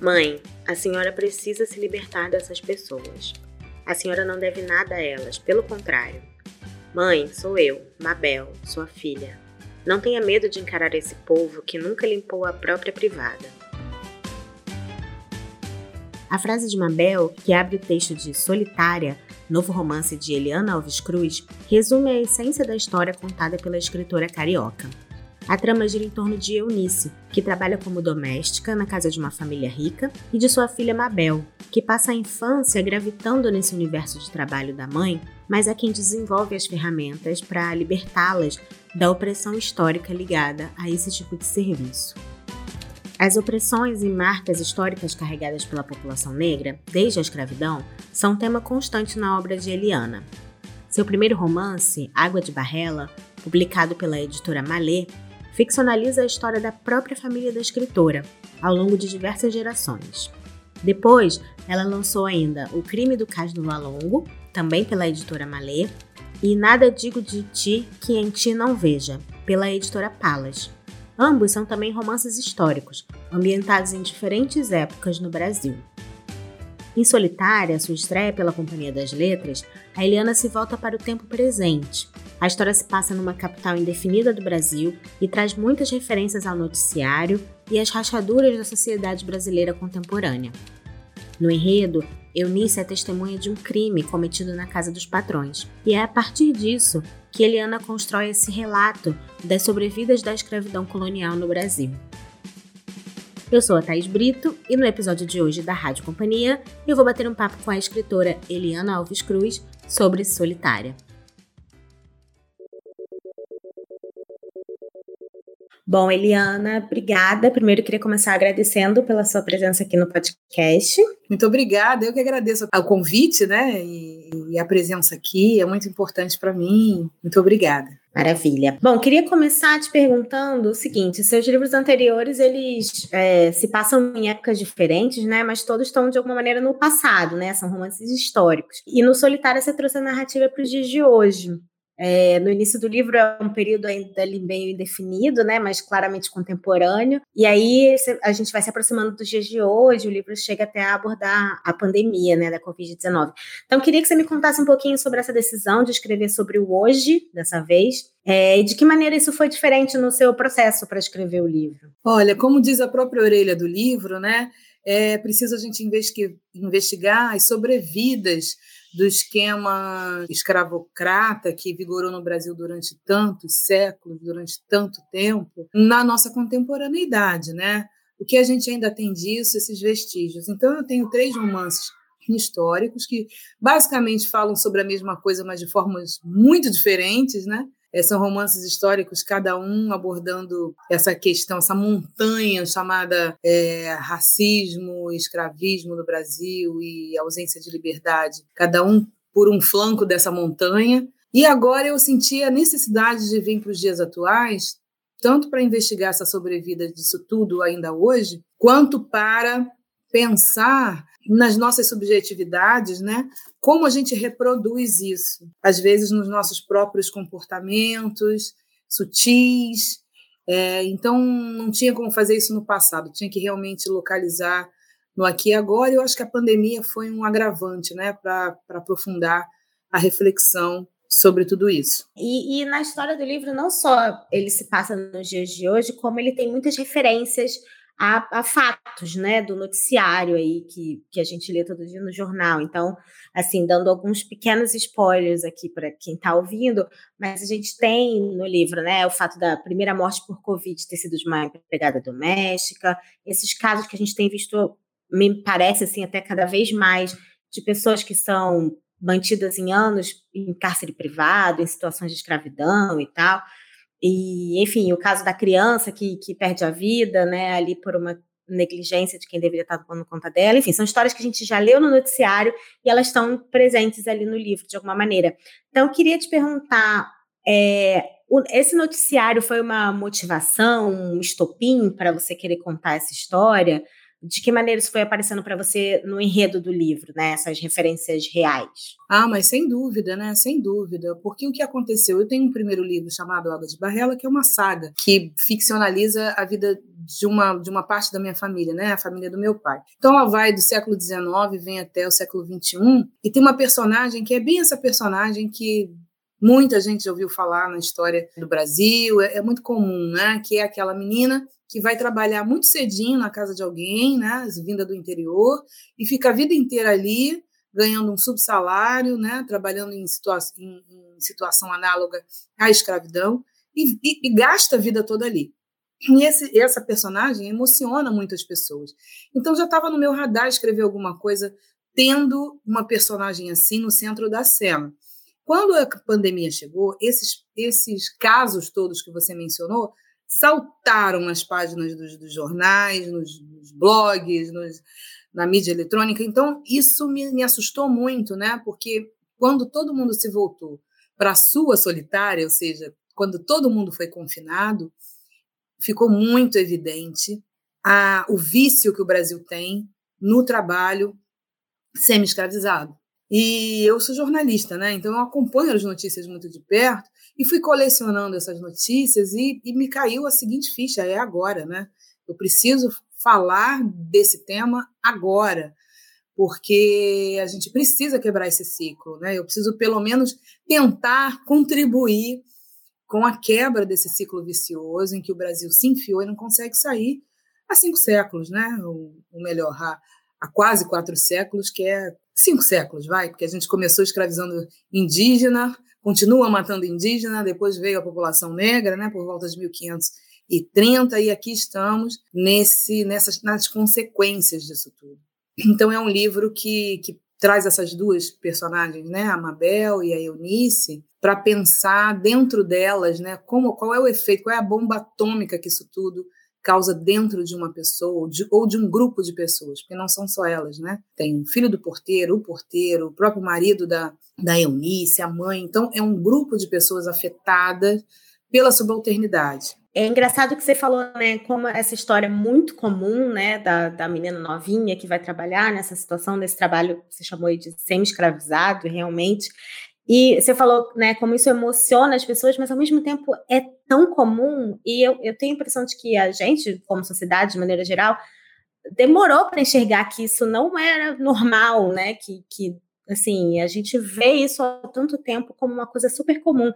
Mãe, a senhora precisa se libertar dessas pessoas. A senhora não deve nada a elas, pelo contrário. Mãe, sou eu, Mabel, sua filha. Não tenha medo de encarar esse povo que nunca limpou a própria privada. A frase de Mabel, que abre o texto de Solitária, novo romance de Eliana Alves Cruz, resume a essência da história contada pela escritora carioca. A trama gira em torno de Eunice, que trabalha como doméstica na casa de uma família rica, e de sua filha Mabel, que passa a infância gravitando nesse universo de trabalho da mãe, mas é quem desenvolve as ferramentas para libertá-las da opressão histórica ligada a esse tipo de serviço. As opressões e marcas históricas carregadas pela população negra, desde a escravidão, são tema constante na obra de Eliana. Seu primeiro romance, Água de Barrela, publicado pela editora Malê, ficcionaliza a história da própria família da escritora, ao longo de diversas gerações. Depois, ela lançou ainda O Crime do Cais do Valongo, também pela editora Malê, e Nada Digo de Ti que em Ti Não Veja, pela editora Palas. Ambos são também romances históricos, ambientados em diferentes épocas no Brasil. Em Solitária, sua estreia pela Companhia das Letras, a Eliana se volta para o tempo presente. A história se passa numa capital indefinida do Brasil e traz muitas referências ao noticiário e às rachaduras da sociedade brasileira contemporânea. No enredo, Eunice é testemunha de um crime cometido na casa dos patrões, e é a partir disso que Eliana constrói esse relato das sobrevidas da escravidão colonial no Brasil. Eu sou a Thaís Brito e no episódio de hoje da Rádio Companhia eu vou bater um papo com a escritora Eliana Alves Cruz sobre Solitária. Bom, Eliana, obrigada. Primeiro queria começar agradecendo pela sua presença aqui no podcast. Muito obrigada, eu que agradeço o convite, né? E, e a presença aqui é muito importante para mim. Muito obrigada. Maravilha. Bom, queria começar te perguntando o seguinte: seus livros anteriores eles é, se passam em épocas diferentes, né? Mas todos estão de alguma maneira no passado, né? São romances históricos. E no Solitário você trouxe a narrativa para os dias de hoje. É, no início do livro é um período ainda meio indefinido, né, mas claramente contemporâneo. E aí a gente vai se aproximando dos dias de hoje, o livro chega até a abordar a pandemia, né, da Covid-19. Então, queria que você me contasse um pouquinho sobre essa decisão de escrever sobre o hoje, dessa vez, é, e de que maneira isso foi diferente no seu processo para escrever o livro? Olha, como diz a própria orelha do livro, né, é preciso a gente investigar as sobrevidas do esquema escravocrata que vigorou no Brasil durante tantos séculos, durante tanto tempo, na nossa contemporaneidade, né? O que a gente ainda tem disso, esses vestígios. Então, eu tenho três romances históricos que basicamente falam sobre a mesma coisa, mas de formas muito diferentes, né? É, são romances históricos, cada um abordando essa questão, essa montanha chamada é, racismo, escravismo no Brasil e ausência de liberdade, cada um por um flanco dessa montanha. E agora eu senti a necessidade de vir para os dias atuais, tanto para investigar essa sobrevida disso tudo ainda hoje, quanto para pensar nas nossas subjetividades, né? Como a gente reproduz isso? Às vezes nos nossos próprios comportamentos sutis. É, então, não tinha como fazer isso no passado, tinha que realmente localizar no aqui e agora. Eu acho que a pandemia foi um agravante né, para aprofundar a reflexão sobre tudo isso. E, e, na história do livro, não só ele se passa nos dias de hoje, como ele tem muitas referências a, a, fatos, né, do noticiário aí que, que a gente lê todo dia no jornal. Então, assim, dando alguns pequenos spoilers aqui para quem está ouvindo, mas a gente tem no livro, né, o fato da primeira morte por Covid ter sido de uma empregada doméstica, esses casos que a gente tem visto, me parece assim, até cada vez mais, de pessoas que são mantidas em anos em cárcere privado, em situações de escravidão e tal. E, enfim, o caso da criança que, que perde a vida, né, ali por uma negligência de quem deveria estar tomando conta dela. Enfim, são histórias que a gente já leu no noticiário e elas estão presentes ali no livro, de alguma maneira. Então, eu queria te perguntar: é, esse noticiário foi uma motivação, um estopim para você querer contar essa história? De que maneira isso foi aparecendo para você no enredo do livro, né? Essas referências reais. Ah, mas sem dúvida, né? Sem dúvida. Porque o que aconteceu? Eu tenho um primeiro livro chamado Água de Barrela, que é uma saga que ficcionaliza a vida de uma, de uma parte da minha família, né? A família do meu pai. Então ela vai do século XIX, vem até o século XXI, e tem uma personagem que é bem essa personagem que muita gente já ouviu falar na história do Brasil, é, é muito comum, né? Que é aquela menina que vai trabalhar muito cedinho na casa de alguém, né? Vinda do interior, e fica a vida inteira ali ganhando um subsalário, né, trabalhando em, situa em, em situação análoga à escravidão, e, e, e, gasta a vida toda ali. E esse, essa personagem emociona muitas pessoas. Então já estava no meu radar escrever alguma coisa tendo uma personagem assim no centro da cena. Quando a pandemia chegou, esses, esses casos todos que você mencionou saltaram nas páginas dos, dos jornais, nos, nos blogs, nos, na mídia eletrônica. Então, isso me, me assustou muito, né? Porque quando todo mundo se voltou para a sua solitária, ou seja, quando todo mundo foi confinado, ficou muito evidente a, o vício que o Brasil tem no trabalho semi-escravizado. E eu sou jornalista, né? Então eu acompanho as notícias muito de perto e fui colecionando essas notícias e, e me caiu a seguinte ficha: é agora, né? Eu preciso falar desse tema agora, porque a gente precisa quebrar esse ciclo, né? Eu preciso pelo menos tentar contribuir com a quebra desse ciclo vicioso em que o Brasil se enfiou e não consegue sair há cinco séculos, né? Ou, melhor, há, há quase quatro séculos, que é cinco séculos, vai, porque a gente começou escravizando indígena, continua matando indígena, depois veio a população negra, né, por volta de 1500 e 30 e aqui estamos nesse nessas nas consequências disso tudo. Então é um livro que, que traz essas duas personagens, né, a Mabel e a Eunice, para pensar dentro delas, né, como qual é o efeito, qual é a bomba atômica que isso tudo causa dentro de uma pessoa ou de, ou de, um grupo de pessoas, porque não são só elas, né? Tem o filho do porteiro, o porteiro, o próprio marido da, da Eunice, a mãe. Então, é um grupo de pessoas afetadas pela subalternidade. É engraçado que você falou, né, como essa história é muito comum, né, da, da menina novinha que vai trabalhar nessa situação, desse trabalho que você chamou de semi-escravizado, realmente. E você falou, né, como isso emociona as pessoas, mas ao mesmo tempo é tão comum, e eu, eu tenho a impressão de que a gente, como sociedade, de maneira geral, demorou para enxergar que isso não era normal, né, que, que Assim, a gente vê isso há tanto tempo como uma coisa super comum.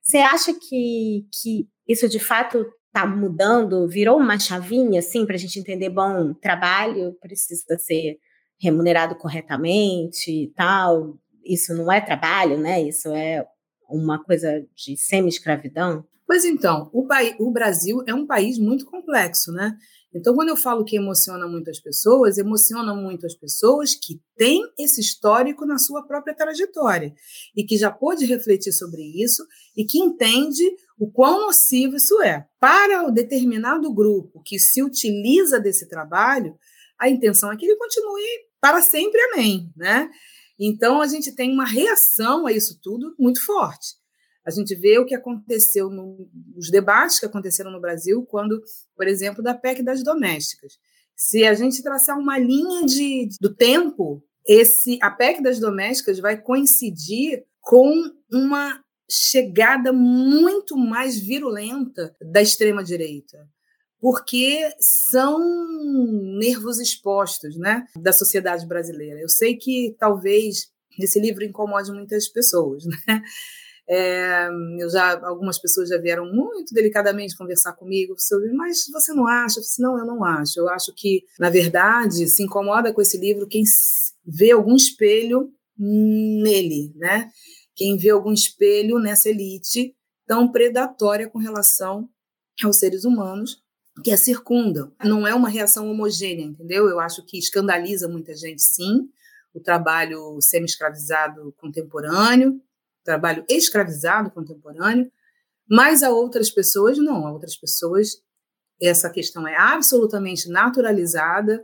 Você acha que, que isso de fato está mudando, virou uma chavinha, assim, para a gente entender, bom, trabalho precisa ser remunerado corretamente e tal, isso não é trabalho, né? Isso é uma coisa de semi-escravidão? Pois então, o, o Brasil é um país muito complexo, né? Então, quando eu falo que emociona muito as pessoas, emociona muito as pessoas que têm esse histórico na sua própria trajetória e que já pôde refletir sobre isso e que entende o quão nocivo isso é. Para o determinado grupo que se utiliza desse trabalho, a intenção é que ele continue para sempre, amém, né? Então, a gente tem uma reação a isso tudo muito forte. A gente vê o que aconteceu nos debates que aconteceram no Brasil quando, por exemplo, da PEC das domésticas. Se a gente traçar uma linha de, do tempo, esse a PEC das domésticas vai coincidir com uma chegada muito mais virulenta da extrema direita, porque são nervos expostos, né, da sociedade brasileira. Eu sei que talvez esse livro incomode muitas pessoas, né? É, eu já, algumas pessoas já vieram muito delicadamente conversar comigo sobre, mas você não acha? Eu disse, não, eu não acho. Eu acho que, na verdade, se incomoda com esse livro quem vê algum espelho nele, né? Quem vê algum espelho nessa elite tão predatória com relação aos seres humanos que a circundam. Não é uma reação homogênea, entendeu? Eu acho que escandaliza muita gente, sim, o trabalho semi-escravizado contemporâneo, trabalho escravizado contemporâneo, mas a outras pessoas não, a outras pessoas essa questão é absolutamente naturalizada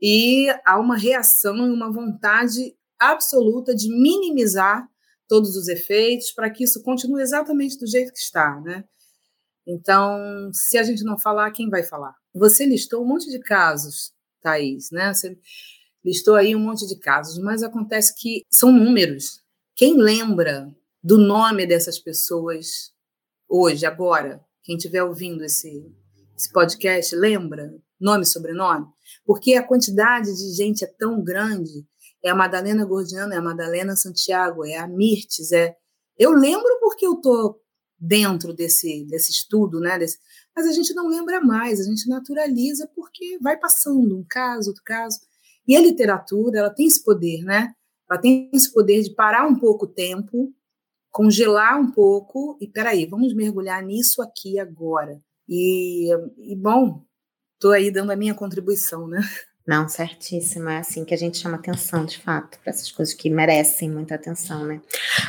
e há uma reação e uma vontade absoluta de minimizar todos os efeitos para que isso continue exatamente do jeito que está, né? Então, se a gente não falar, quem vai falar? Você listou um monte de casos, Thaís, né? Você listou aí um monte de casos, mas acontece que são números, quem lembra do nome dessas pessoas hoje, agora? Quem estiver ouvindo esse, esse podcast, lembra? Nome e sobrenome? Porque a quantidade de gente é tão grande. É a Madalena Gordiano, é a Madalena Santiago, é a Mirtes, é... Eu lembro porque eu tô dentro desse, desse estudo, né? Desse... Mas a gente não lembra mais, a gente naturaliza porque vai passando um caso, outro caso. E a literatura, ela tem esse poder, né? Ela tem esse poder de parar um pouco o tempo, congelar um pouco e peraí, vamos mergulhar nisso aqui agora. E, e bom, estou aí dando a minha contribuição, né? Não, certíssimo. É assim que a gente chama atenção, de fato, para essas coisas que merecem muita atenção, né?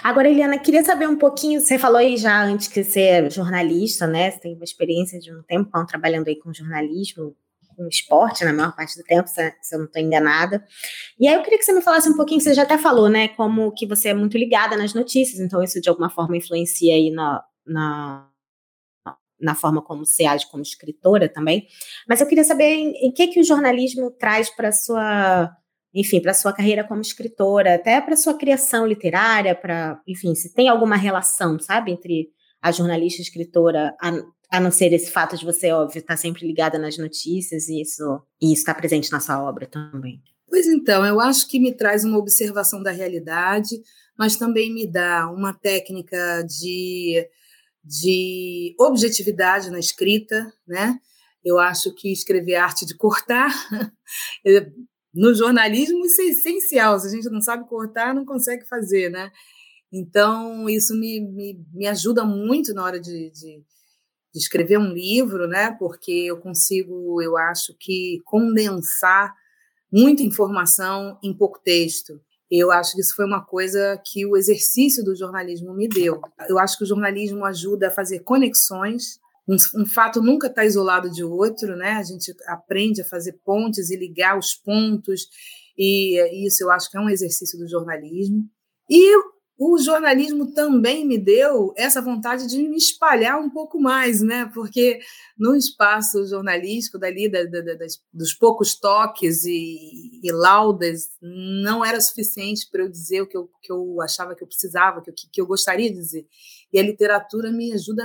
Agora, Eliana, queria saber um pouquinho, você falou aí já antes que você é jornalista, né? Você tem uma experiência de um tempão trabalhando aí com jornalismo, com esporte na maior parte do tempo, se, se eu não estou enganada. E aí eu queria que você me falasse um pouquinho, você já até falou, né? Como que você é muito ligada nas notícias, então isso de alguma forma influencia aí na, na na forma como você age como escritora também. Mas eu queria saber em, em que que o jornalismo traz para sua, enfim, para sua carreira como escritora, até para sua criação literária, para, enfim, se tem alguma relação, sabe, entre a jornalista e a escritora, a, a não ser esse fato de você, óbvio, estar tá sempre ligada nas notícias e isso e está presente na sua obra também. Pois então, eu acho que me traz uma observação da realidade, mas também me dá uma técnica de de objetividade na escrita, né? Eu acho que escrever arte de cortar, no jornalismo isso é essencial. Se a gente não sabe cortar, não consegue fazer, né? Então, isso me, me, me ajuda muito na hora de, de, de escrever um livro, né? Porque eu consigo, eu acho que condensar muita informação em pouco texto. Eu acho que isso foi uma coisa que o exercício do jornalismo me deu. Eu acho que o jornalismo ajuda a fazer conexões. Um, um fato nunca está isolado de outro, né? A gente aprende a fazer pontes e ligar os pontos, e isso eu acho que é um exercício do jornalismo. E o jornalismo também me deu essa vontade de me espalhar um pouco mais, né? Porque no espaço jornalístico dali, da, da, das, dos poucos toques e, e, laudas, não era suficiente para eu dizer o que eu, que eu achava que eu precisava, que que eu gostaria de dizer. E a literatura me ajuda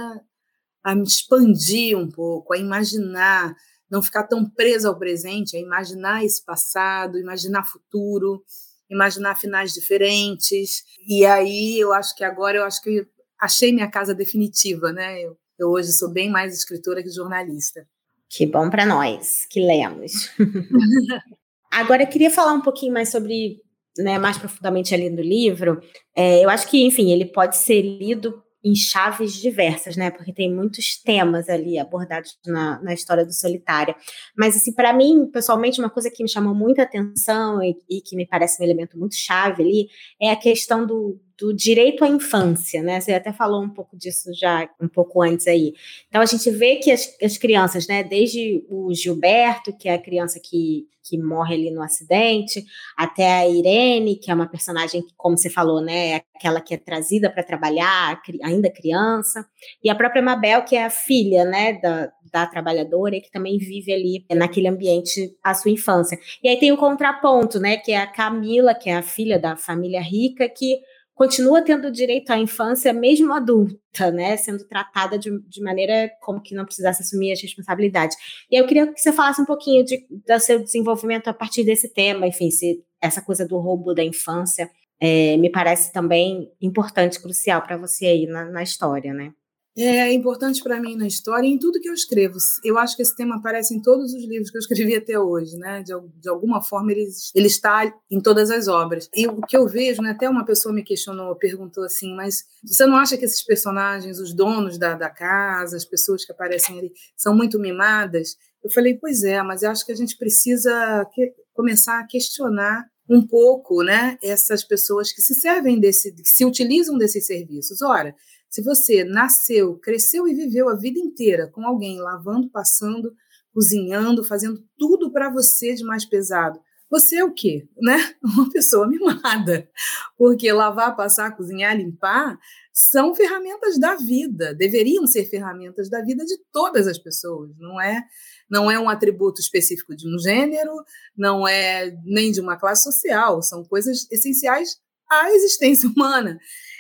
a me expandir um pouco, a imaginar, não ficar tão presa ao presente, a imaginar esse passado, imaginar futuro imaginar finais diferentes. E aí eu acho que agora eu acho que achei minha casa definitiva, né? Eu, eu hoje sou bem mais escritora que jornalista. Que bom para nós que lemos. agora eu queria falar um pouquinho mais sobre, né, mais profundamente ali no livro. É, eu acho que, enfim, ele pode ser lido em chaves diversas, né? Porque tem muitos temas ali abordados na, na história do Solitária. Mas, assim, para mim, pessoalmente, uma coisa que me chamou muita atenção e, e, que me parece um elemento muito chave ali é a questão do, do direito à infância, né? Você até falou um pouco disso já um pouco antes aí. Então a gente vê que as, as crianças, né, desde o Gilberto, que é a criança que, que morre ali no acidente, até a Irene, que é uma personagem que, como você falou, né, é aquela que é trazida para trabalhar, ainda criança, e a própria Mabel, que é a filha, né, da, da trabalhadora e que também vive ali naquele ambiente a sua infância. E aí tem o contraponto, né, que é a Camila, que é a filha da família rica, que continua tendo direito à infância mesmo adulta, né, sendo tratada de, de maneira como que não precisasse assumir as responsabilidades. E eu queria que você falasse um pouquinho de, do seu desenvolvimento a partir desse tema, enfim, se essa coisa do roubo da infância é, me parece também importante, crucial para você aí na, na história, né? É importante para mim na história e em tudo que eu escrevo. Eu acho que esse tema aparece em todos os livros que eu escrevi até hoje, né? De, de alguma forma ele, ele está em todas as obras. E o que eu vejo, né? Até uma pessoa me questionou, perguntou assim, mas você não acha que esses personagens, os donos da, da casa, as pessoas que aparecem ali, são muito mimadas? Eu falei, pois é, mas eu acho que a gente precisa que, começar a questionar um pouco, né? Essas pessoas que se servem desse, que se utilizam desses serviços. Ora, se você nasceu, cresceu e viveu a vida inteira com alguém lavando, passando, cozinhando, fazendo tudo para você de mais pesado, você é o quê? Né? Uma pessoa mimada. Porque lavar, passar, cozinhar, limpar são ferramentas da vida, deveriam ser ferramentas da vida de todas as pessoas, não é? Não é um atributo específico de um gênero, não é nem de uma classe social, são coisas essenciais a existência humana.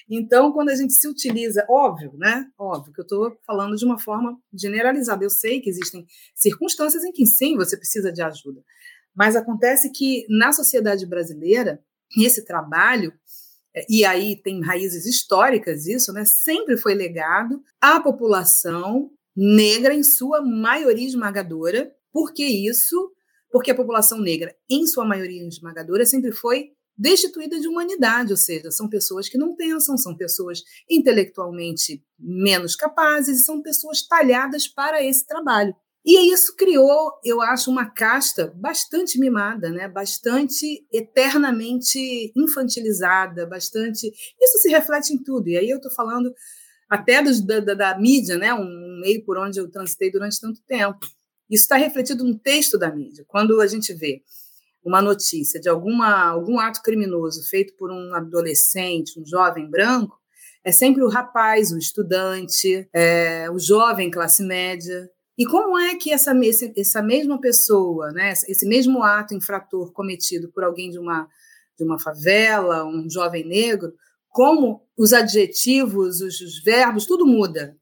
Então, quando a gente se utiliza, óbvio, né? Óbvio que eu estou falando de uma forma generalizada. Eu sei que existem circunstâncias em que sim, você precisa de ajuda. Mas acontece que na sociedade brasileira, esse trabalho, é, e aí tem raízes históricas isso, né? Sempre foi legado à população negra, em sua maioria esmagadora. Por que isso? Porque a população negra, em sua maioria esmagadora, sempre foi destituída de humanidade, ou seja, são pessoas que não pensam, são pessoas intelectualmente menos capazes, são pessoas talhadas para esse trabalho. E isso criou, eu acho, uma casta bastante mimada, né? bastante eternamente infantilizada, bastante. Isso se reflete em tudo. E aí eu estou falando até dos, da, da, da, mídia, né? um meio por onde eu transitei durante tanto tempo. Isso está refletido no texto da mídia. Quando a gente vê uma notícia de alguma, algum ato criminoso feito por um adolescente, um jovem branco, é sempre o rapaz, o estudante, é, o jovem classe média. E como é que essa, essa mesma pessoa, né, esse mesmo ato infrator cometido por alguém de uma, de uma favela, um jovem negro, como os adjetivos, os, os verbos, tudo muda.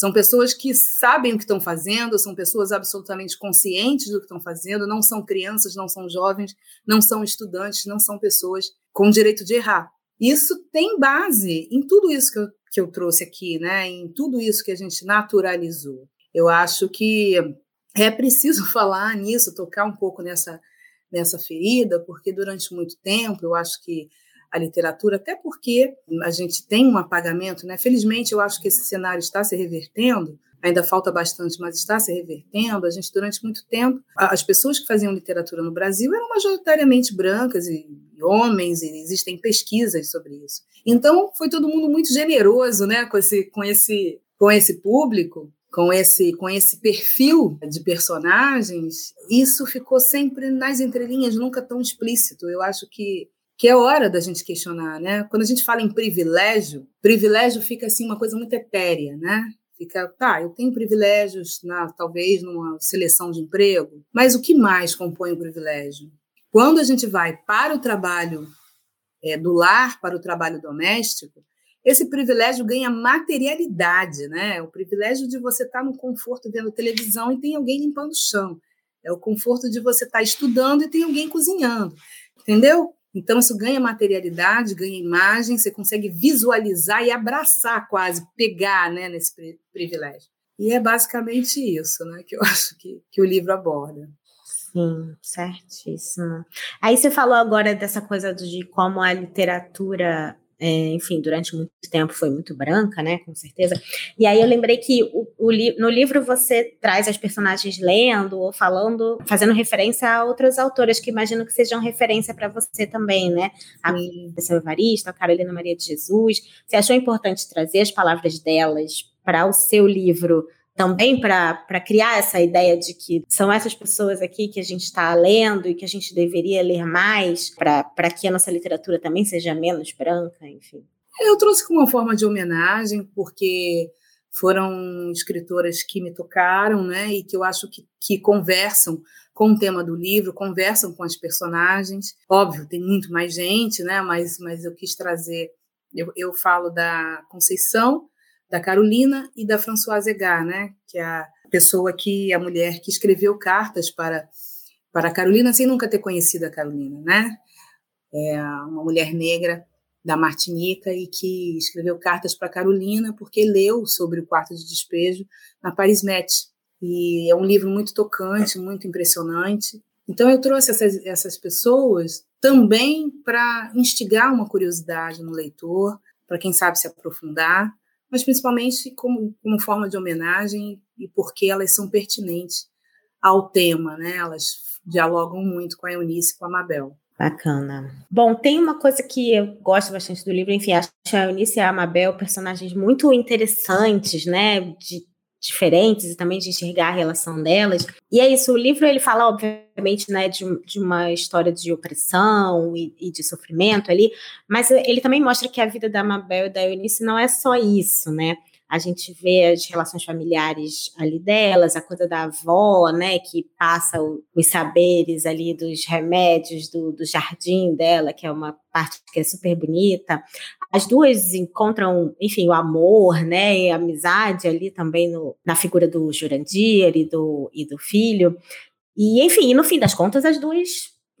São pessoas que sabem o que estão fazendo, são pessoas absolutamente conscientes do que estão fazendo, não são crianças, não são jovens, não são estudantes, não são pessoas com direito de errar. Isso tem base em tudo isso que eu, que eu trouxe aqui, né? em tudo isso que a gente naturalizou. Eu acho que é preciso falar nisso, tocar um pouco nessa, nessa ferida, porque durante muito tempo eu acho que a literatura, até porque a gente tem um apagamento, né? Felizmente, eu acho que esse cenário está se revertendo, ainda falta bastante, mas está se revertendo. A gente, durante muito tempo, as pessoas que faziam literatura no Brasil eram majoritariamente brancas e homens, e existem pesquisas sobre isso. Então, foi todo mundo muito generoso, né, com esse, com esse, com esse público, com esse, com esse perfil de personagens. Isso ficou sempre nas entrelinhas, nunca tão explícito. Eu acho que que é hora da gente questionar, né? Quando a gente fala em privilégio, privilégio fica assim uma coisa muito etérea, né? Fica, tá, eu tenho privilégios, na, talvez numa seleção de emprego, mas o que mais compõe o privilégio? Quando a gente vai para o trabalho é, do lar, para o trabalho doméstico, esse privilégio ganha materialidade, né? O privilégio de você estar no conforto vendo televisão e tem alguém limpando o chão. É o conforto de você estar estudando e tem alguém cozinhando. Entendeu? Então, isso ganha materialidade, ganha imagem, você consegue visualizar e abraçar quase, pegar né, nesse privilégio. E é basicamente isso né, que eu acho que, que o livro aborda. Sim, certíssimo. Aí você falou agora dessa coisa de como a literatura é, enfim, durante muito tempo foi muito branca, né, com certeza. E aí eu lembrei que o, o li no livro você traz as personagens lendo ou falando, fazendo referência a outras autoras que imagino que sejam referência para você também, né? A Conceição Evaristo, a Carolina Maria de Jesus. Você achou importante trazer as palavras delas para o seu livro? Também para criar essa ideia de que são essas pessoas aqui que a gente está lendo e que a gente deveria ler mais para que a nossa literatura também seja menos branca, enfim. Eu trouxe como uma forma de homenagem, porque foram escritoras que me tocaram, né, e que eu acho que, que conversam com o tema do livro, conversam com as personagens. Óbvio, tem muito mais gente, né, mas, mas eu quis trazer. Eu, eu falo da Conceição, da Carolina e da Françoise Egar, né, que é a pessoa que, a mulher que escreveu cartas para, para a Carolina sem nunca ter conhecido a Carolina, né? É uma mulher negra da Martinica e que escreveu cartas para a Carolina porque leu sobre o quarto de despejo na Paris Met. E é um livro muito tocante, muito impressionante. Então eu trouxe essas, essas pessoas também para instigar uma curiosidade no leitor, para quem sabe se aprofundar, mas principalmente como, como forma de homenagem e porque elas são pertinentes ao tema, né? Elas dialogam muito com a Eunice e com a Mabel. Bacana. Bom, tem uma coisa que eu gosto bastante do livro, enfim, acho a Eunice e a Mabel personagens muito interessantes, né? De diferentes e também de enxergar a relação delas. E é isso, o livro ele fala, obviamente, né, de, de uma história de opressão e, e, de sofrimento ali, mas ele também mostra que a vida da Mabel e da Eunice não é só isso, né? A gente vê as relações familiares ali delas, a coisa da avó, né, que passa o, os saberes ali dos remédios do, do jardim dela, que é uma parte que é super bonita. As duas encontram, enfim, o amor, né, e a amizade ali também no, na figura do Jurandir e do, e do filho. E, enfim, no fim das contas, as duas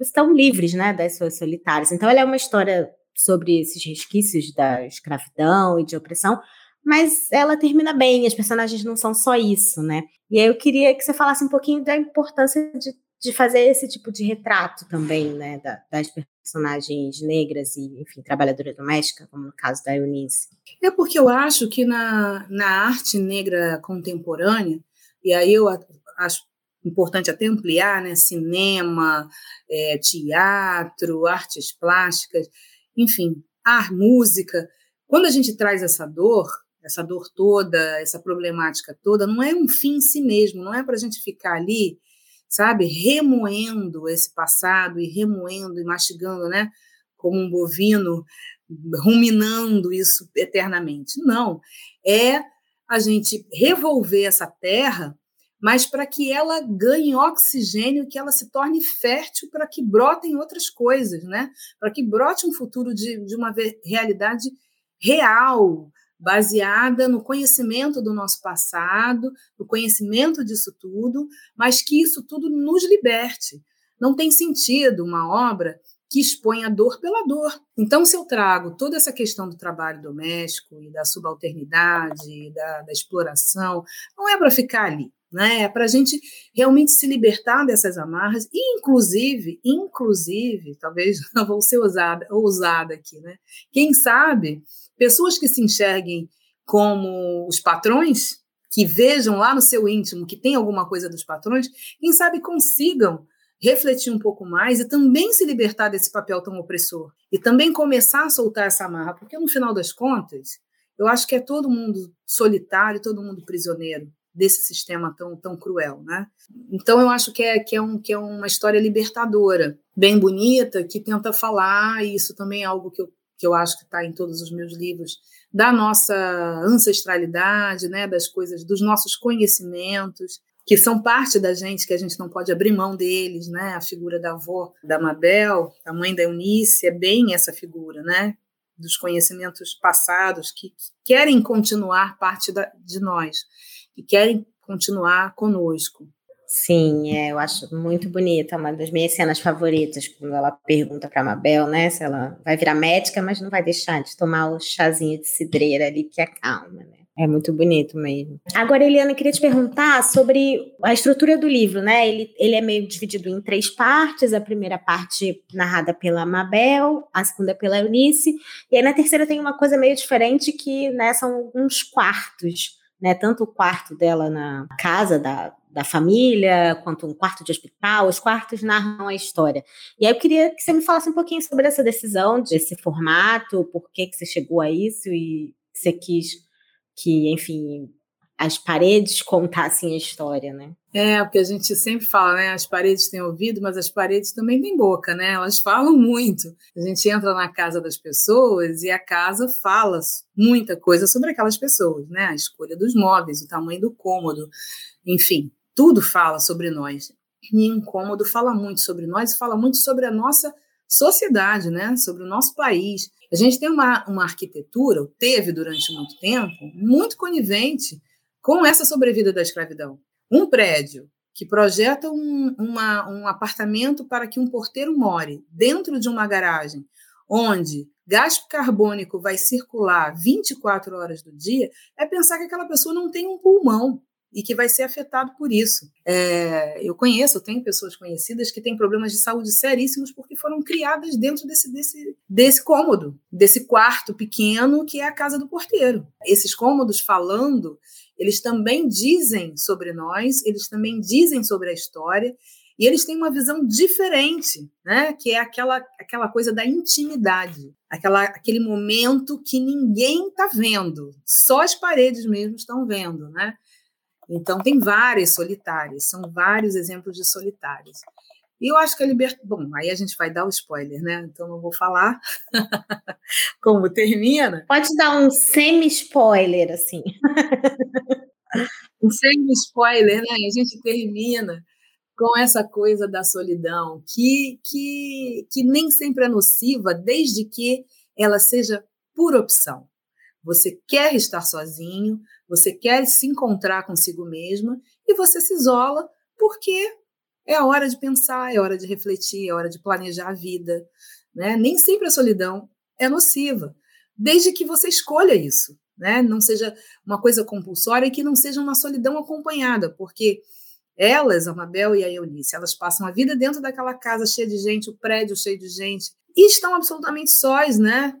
estão livres, né, das suas solitárias. Então, ela é uma história sobre esses resquícios da escravidão e de opressão, mas ela termina bem, as personagens não são só isso, né? E aí eu queria que você falasse um pouquinho da importância de, de fazer esse tipo de retrato também, né, da, das personagens negras e, enfim, trabalhadora doméstica, como no caso da Eunice. É porque eu acho que na, na arte negra contemporânea, e aí eu acho importante até ampliar, né, cinema, é, teatro, artes plásticas, enfim, a música, quando a gente traz essa dor, essa dor toda, essa problemática toda, não é um fim em si mesmo, não é para a gente ficar ali, sabe, remoendo esse passado e remoendo e mastigando, né, como um bovino, ruminando isso eternamente. Não, é a gente revolver essa terra, mas para que ela ganhe oxigênio, que ela se torne fértil para que brotem outras coisas, né? Para que brote um futuro de, de uma realidade real, baseada no conhecimento do nosso passado, no conhecimento disso tudo, mas que isso tudo nos liberte. Não tem sentido uma obra que expõe a dor pela dor. Então, se eu trago toda essa questão do trabalho doméstico e da subalternidade, da, da exploração, não é para ficar ali, né? É para a gente realmente se libertar dessas amarras, e inclusive, inclusive, talvez não vou ser ousada, ousada aqui, né? Quem sabe pessoas que se enxerguem como os patrões, que vejam lá no seu íntimo que tem alguma coisa dos patrões, quem sabe consigam refletir um pouco mais e também se libertar desse papel tão opressor e também começar a soltar essa amarra, porque no final das contas, eu acho que é todo mundo solitário, todo mundo prisioneiro desse sistema tão, tão cruel, né? Então eu acho que é, que, é um, que é uma história libertadora, bem bonita, que tenta falar, e isso também é algo que eu que eu acho que está em todos os meus livros, da nossa ancestralidade, né, das coisas, dos nossos conhecimentos, que são parte da gente, que a gente não pode abrir mão deles, né? A figura da avó da Mabel, a mãe da Eunice, é bem essa figura, né? Dos conhecimentos passados que, que querem continuar parte da, de nós, que querem continuar conosco. Sim, é, eu acho muito bonita, uma das minhas cenas favoritas, quando ela pergunta para a Mabel, né, se ela vai virar médica, mas não vai deixar de tomar o chazinho de cidreira ali que acalma, né? É muito bonito mesmo. Agora, Eliana, eu queria te perguntar sobre a estrutura do livro, né? Ele, ele é meio dividido em três partes. A primeira parte narrada pela Mabel, a segunda pela Eunice, e aí na terceira tem uma coisa meio diferente que, né, são alguns quartos, né? Tanto o quarto dela na casa da, da família, quanto um quarto de hospital, os quartos narram a história. E aí eu queria que você me falasse um pouquinho sobre essa decisão, desse formato, por que, que você chegou a isso e você quis que, enfim, as paredes contassem a história, né? É, porque a gente sempre fala, né? As paredes têm ouvido, mas as paredes também têm boca, né? Elas falam muito. A gente entra na casa das pessoas e a casa fala muita coisa sobre aquelas pessoas, né? A escolha dos móveis, o tamanho do cômodo, enfim tudo fala sobre nós. E incômodo fala muito sobre nós fala muito sobre a nossa sociedade, né? sobre o nosso país. A gente tem uma, uma arquitetura, teve durante muito tempo, muito conivente com essa sobrevida da escravidão. Um prédio que projeta um, uma, um apartamento para que um porteiro more dentro de uma garagem, onde gás carbônico vai circular 24 horas do dia, é pensar que aquela pessoa não tem um pulmão e que vai ser afetado por isso. É, eu conheço, eu tenho pessoas conhecidas que têm problemas de saúde seríssimos porque foram criadas dentro desse, desse, desse cômodo, desse quarto pequeno que é a casa do porteiro. Esses cômodos falando, eles também dizem sobre nós, eles também dizem sobre a história, e eles têm uma visão diferente, né? que é aquela, aquela coisa da intimidade, aquela, aquele momento que ninguém está vendo, só as paredes mesmo estão vendo. Né? Então, tem várias solitárias, são vários exemplos de solitárias. E eu acho que a libertação. Bom, aí a gente vai dar o spoiler, né? Então não vou falar como termina. Pode dar um semi-spoiler, assim. um semi-spoiler, né? A gente termina com essa coisa da solidão, que, que, que nem sempre é nociva, desde que ela seja por opção. Você quer estar sozinho, você quer se encontrar consigo mesma e você se isola porque é hora de pensar, é hora de refletir, é hora de planejar a vida. Né? Nem sempre a solidão é nociva, desde que você escolha isso. Né? Não seja uma coisa compulsória e que não seja uma solidão acompanhada, porque elas, a Mabel e a Eunice, elas passam a vida dentro daquela casa cheia de gente, o prédio cheio de gente, e estão absolutamente sós, né?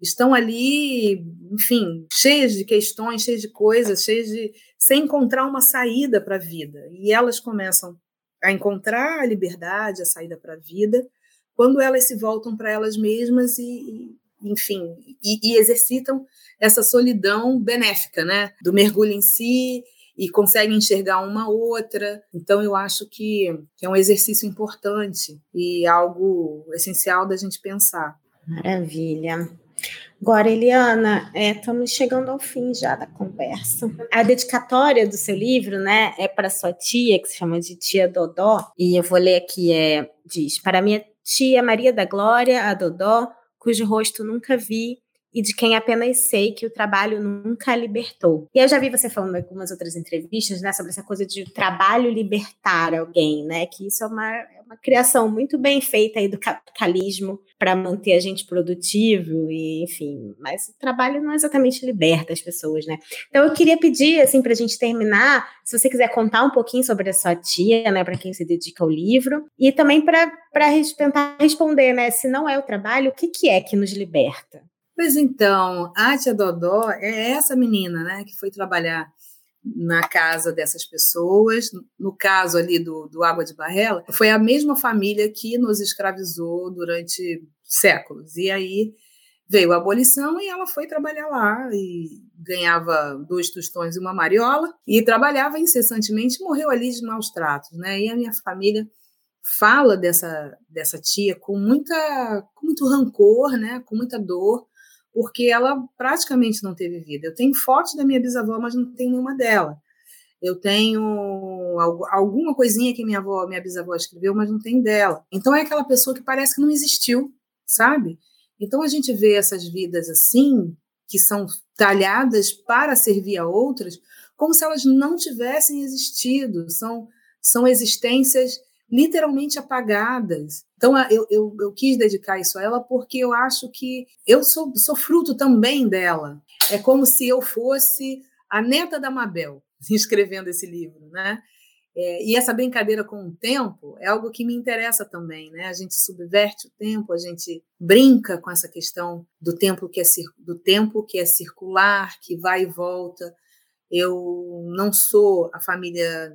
Estão ali, enfim, cheias de questões, cheias de coisas, cheias de. sem encontrar uma saída para a vida. E elas começam a encontrar a liberdade, a saída para a vida, quando elas se voltam para elas mesmas e, e enfim, e, e, exercitam essa solidão benéfica, né? Do mergulho em si e conseguem enxergar uma outra. Então, eu acho que, que é um exercício importante e algo essencial da gente pensar. Maravilha. Agora, Eliana, estamos é, chegando ao fim já da conversa. A dedicatória do seu livro, né, é para sua tia, que se chama de Tia Dodó, e eu vou ler aqui, é, diz, para minha tia Maria da Glória, a Dodó, cujo rosto nunca vi, e de quem apenas sei que o trabalho nunca libertou. E eu já vi você falando em algumas outras entrevistas, né, sobre essa coisa de trabalho libertar alguém, né, que isso é uma, é uma criação muito bem feita aí do capitalismo para manter a gente produtivo e, enfim, mas o trabalho não exatamente liberta as pessoas, né? Então eu queria pedir, assim, para a gente terminar, se você quiser contar um pouquinho sobre a sua tia, né, para quem se dedica ao livro, e também para tentar responder, né, se não é o trabalho, o que, que é que nos liberta? Pois então, a tia Dodó é essa menina, né, que foi trabalhar na casa dessas pessoas. No caso ali do, do Água de Barrela, foi a mesma família que nos escravizou durante séculos. E aí veio a abolição e ela foi trabalhar lá e ganhava dois tostões e uma mariola e trabalhava incessantemente morreu ali de maus tratos, né? E a minha família fala dessa dessa tia com muita com muito rancor, né? Com muita dor, porque ela praticamente não teve vida. Eu tenho fotos da minha bisavó, mas não tenho nenhuma dela. Eu tenho alguma coisinha que minha avó, minha bisavó escreveu, mas não tem dela. Então é aquela pessoa que parece que não existiu, sabe? Então a gente vê essas vidas assim, que são talhadas para servir a outras, como se elas não tivessem existido. São, são existências literalmente apagadas. Então, eu, eu, eu, quis dedicar isso a ela porque eu acho que eu sou, sou fruto também dela. É como se eu fosse a neta da Mabel escrevendo esse livro, né? É, e essa brincadeira com o tempo é algo que me interessa também, né? A gente subverte o tempo, a gente brinca com essa questão do tempo que é do tempo que é circular, que vai e volta. Eu não sou a família,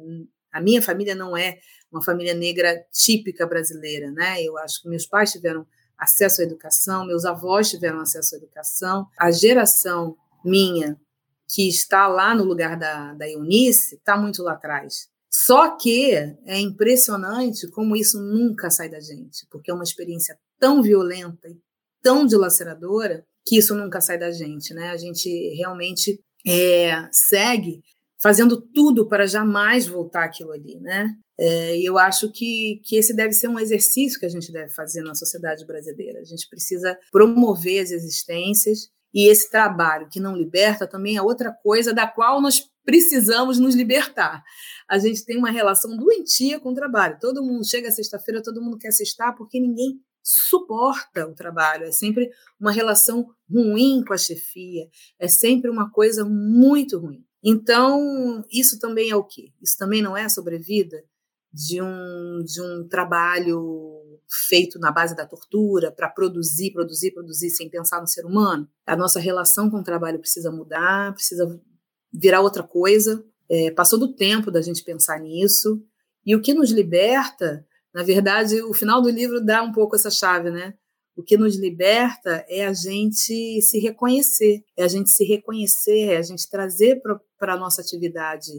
a minha família não é uma família negra típica brasileira, né? Eu acho que meus pais tiveram acesso à educação, meus avós tiveram acesso à educação, a geração minha que está lá no lugar da, da Eunice está muito lá atrás. Só que é impressionante como isso nunca sai da gente, porque é uma experiência tão violenta e tão dilaceradora que isso nunca sai da gente, né? A gente realmente é, segue fazendo tudo para jamais voltar aquilo ali, né? É, eu acho que, que esse deve ser um exercício que a gente deve fazer na sociedade brasileira. A gente precisa promover as existências e esse trabalho que não liberta também é outra coisa da qual nós precisamos nos libertar. A gente tem uma relação doentia com o trabalho. Todo mundo chega sexta-feira, todo mundo quer sextar porque ninguém suporta o trabalho. É sempre uma relação ruim com a chefia. É sempre uma coisa muito ruim. Então, isso também é o quê? Isso também não é sobrevida de um, de um trabalho feito na base da tortura para produzir, produzir, produzir sem pensar no ser humano. A nossa relação com o trabalho precisa mudar, precisa virar outra coisa. É, passou do tempo da gente pensar nisso. E o que nos liberta, na verdade, o final do livro dá um pouco essa chave, né? O que nos liberta é a gente se reconhecer, é a gente se reconhecer, é a gente trazer para a nossa atividade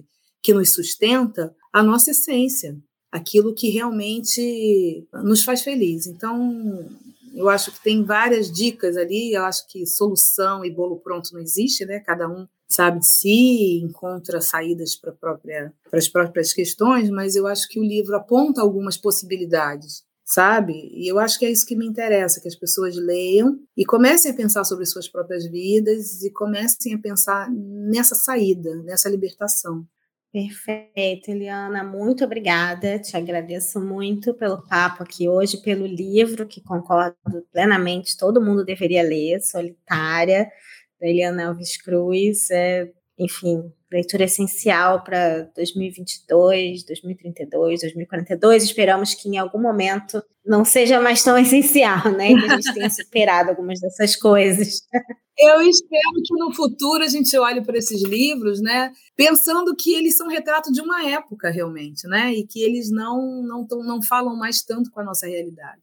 que nos sustenta a nossa essência, aquilo que realmente nos faz feliz. Então, eu acho que tem várias dicas ali. Eu acho que solução e bolo pronto não existe, né? Cada um sabe de si, encontra saídas para própria, as próprias questões, mas eu acho que o livro aponta algumas possibilidades, sabe? E eu acho que é isso que me interessa, que as pessoas leiam e comecem a pensar sobre suas próprias vidas e comecem a pensar nessa saída, nessa libertação. Perfeito, Eliana, muito obrigada. Te agradeço muito pelo papo aqui hoje, pelo livro que concordo plenamente, todo mundo deveria ler, Solitária, da Eliana Alves Cruz. É, enfim, leitura essencial para 2022, 2032, 2042. Esperamos que em algum momento não seja mais tão essencial, né? Que a gente tenha superado algumas dessas coisas. Eu espero que no futuro a gente olhe para esses livros, né, pensando que eles são retrato de uma época realmente, né, e que eles não não, tão, não falam mais tanto com a nossa realidade.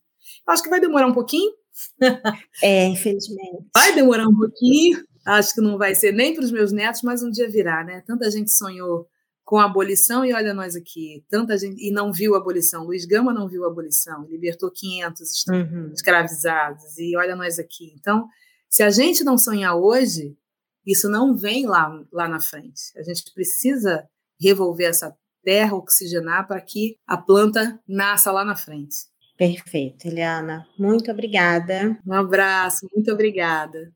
Acho que vai demorar um pouquinho. É, infelizmente. Vai demorar um pouquinho. Acho que não vai ser nem para os meus netos, mas um dia virá, né? Tanta gente sonhou com a abolição e olha nós aqui. Tanta gente e não viu a abolição. Luiz Gama não viu a abolição, libertou 500 uhum. escravizados e olha nós aqui. Então, se a gente não sonhar hoje, isso não vem lá, lá na frente. A gente precisa revolver essa terra, oxigenar para que a planta nasça lá na frente. Perfeito, Eliana. Muito obrigada. Um abraço, muito obrigada.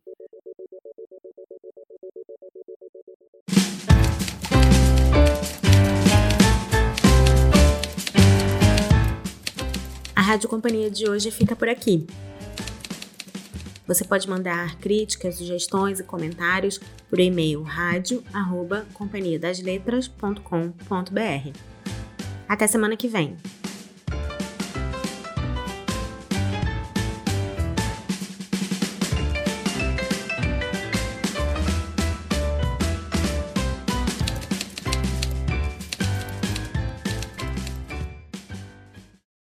Rádio Companhia de hoje fica por aqui. Você pode mandar críticas, sugestões e comentários por e-mail rádio@companhiadasletras.com.br. Até semana que vem.